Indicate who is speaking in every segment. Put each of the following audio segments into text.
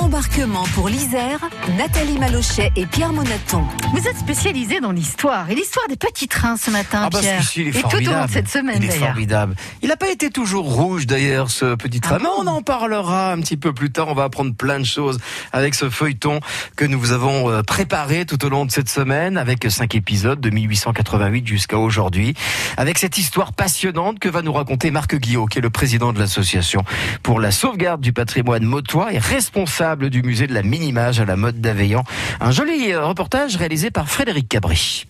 Speaker 1: Embarquement pour l'Isère, Nathalie Malochet et Pierre Monaton.
Speaker 2: Vous êtes spécialisé dans l'histoire et l'histoire des petits trains ce matin,
Speaker 3: Ah bah
Speaker 2: Pierre.
Speaker 3: il est
Speaker 2: et tout au
Speaker 3: formidable.
Speaker 2: long de cette semaine
Speaker 3: Il est formidable. Il n'a pas été toujours rouge d'ailleurs ce petit train,
Speaker 2: Ah
Speaker 3: mais
Speaker 2: bon
Speaker 3: on en parlera un petit peu plus tard. On va apprendre plein de choses avec ce feuilleton que nous vous avons euh, préparé tout au long de cette semaine avec cinq épisodes de 1888 jusqu'à aujourd'hui, avec cette histoire passionnante que va nous raconter Marc Guillot, qui est le président de l'association pour la sauvegarde du patrimoine motois et responsable du musée de la mini-image à la mode d'Aveillan. Un joli euh, reportage réalisé par Frédéric Cabri.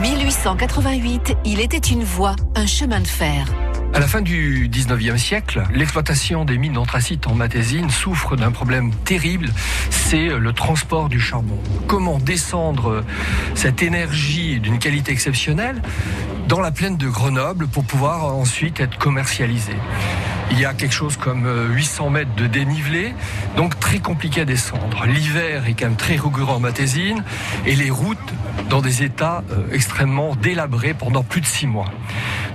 Speaker 1: 1888, il était une voie, un chemin de fer.
Speaker 4: À la fin du 19e siècle, l'exploitation des mines d'anthracite en Matésine souffre d'un problème terrible, c'est le transport du charbon. Comment descendre cette énergie d'une qualité exceptionnelle dans la plaine de Grenoble pour pouvoir ensuite être commercialisé il y a quelque chose comme 800 mètres de dénivelé, donc très compliqué à descendre. L'hiver est quand même très rigoureux en Matésine et les routes dans des états euh, extrêmement délabrés pendant plus de six mois.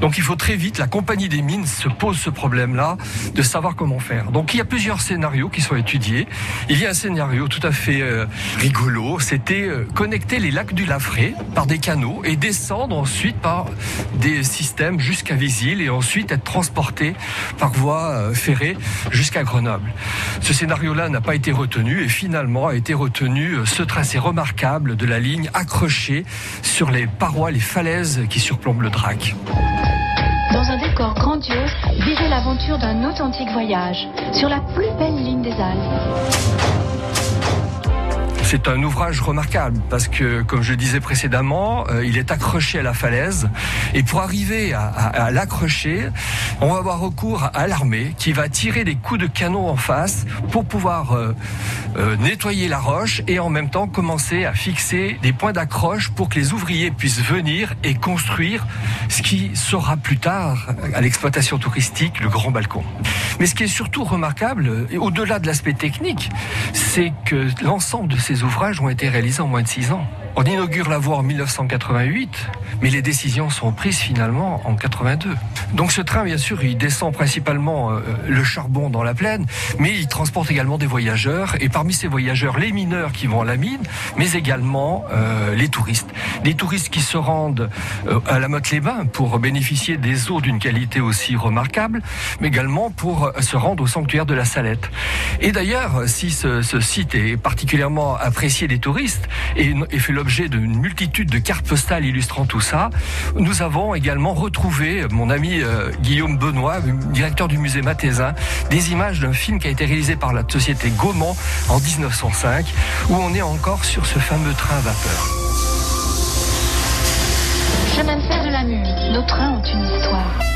Speaker 4: Donc il faut très vite, la compagnie des mines se pose ce problème-là de savoir comment faire. Donc il y a plusieurs scénarios qui sont étudiés. Il y a un scénario tout à fait euh, rigolo, c'était euh, connecter les lacs du Lafré par des canaux et descendre ensuite par des systèmes jusqu'à Visil et ensuite être transporté par voie euh, ferrée jusqu'à Grenoble. Ce scénario-là n'a pas été retenu et finalement a été retenu ce tracé remarquable de la ligne accrochée sur les parois, les falaises qui surplombent le Drac.
Speaker 5: Grandiose, vivez l'aventure d'un authentique voyage sur la plus belle ligne des Alpes.
Speaker 4: C'est un ouvrage remarquable parce que, comme je disais précédemment, euh, il est accroché à la falaise et pour arriver à, l'accrocher, on va avoir recours à l'armée qui va tirer des coups de canon en face pour pouvoir euh, euh, nettoyer la roche et en même temps commencer à fixer des points d'accroche pour que les ouvriers puissent venir et construire ce qui sera plus tard à l'exploitation touristique le grand balcon. Mais ce qui est surtout remarquable, au-delà de l'aspect technique, c'est que l'ensemble de ces ouvrages ont été réalisés en moins de six ans. On inaugure la voie en 1988, mais les décisions sont prises finalement en 82. Donc ce train, bien sûr, il descend principalement euh, le charbon dans la plaine, mais il transporte également des voyageurs, et parmi ces voyageurs, les mineurs qui vont à la mine, mais également euh, les touristes. Des touristes qui se rendent euh, à la Motte-les-Bains pour bénéficier des eaux d'une qualité aussi remarquable, mais également pour euh, se rendre au sanctuaire de la Salette. Et d'ailleurs, si ce, ce site est particulièrement apprécié des touristes et, fait l'objet d'une multitude de cartes postales illustrant tout ça, nous avons également retrouvé, mon ami euh, Guillaume Benoît, directeur du musée Mathésin, des images d'un film qui a été réalisé par la société Gaumont en 1905, où on est encore sur ce fameux train à vapeur.
Speaker 5: Chemin de fer de la Muse, nos trains ont une histoire.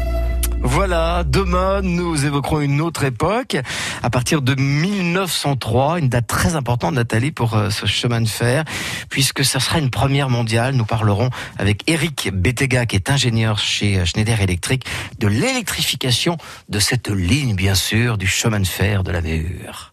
Speaker 3: Voilà, demain nous évoquerons une autre époque, à partir de 1903, une date très importante Nathalie pour euh, ce chemin de fer, puisque ça sera une première mondiale. Nous parlerons avec Eric Bettega, qui est ingénieur chez euh, Schneider Electric, de l'électrification de cette ligne, bien sûr, du chemin de fer de la Mure.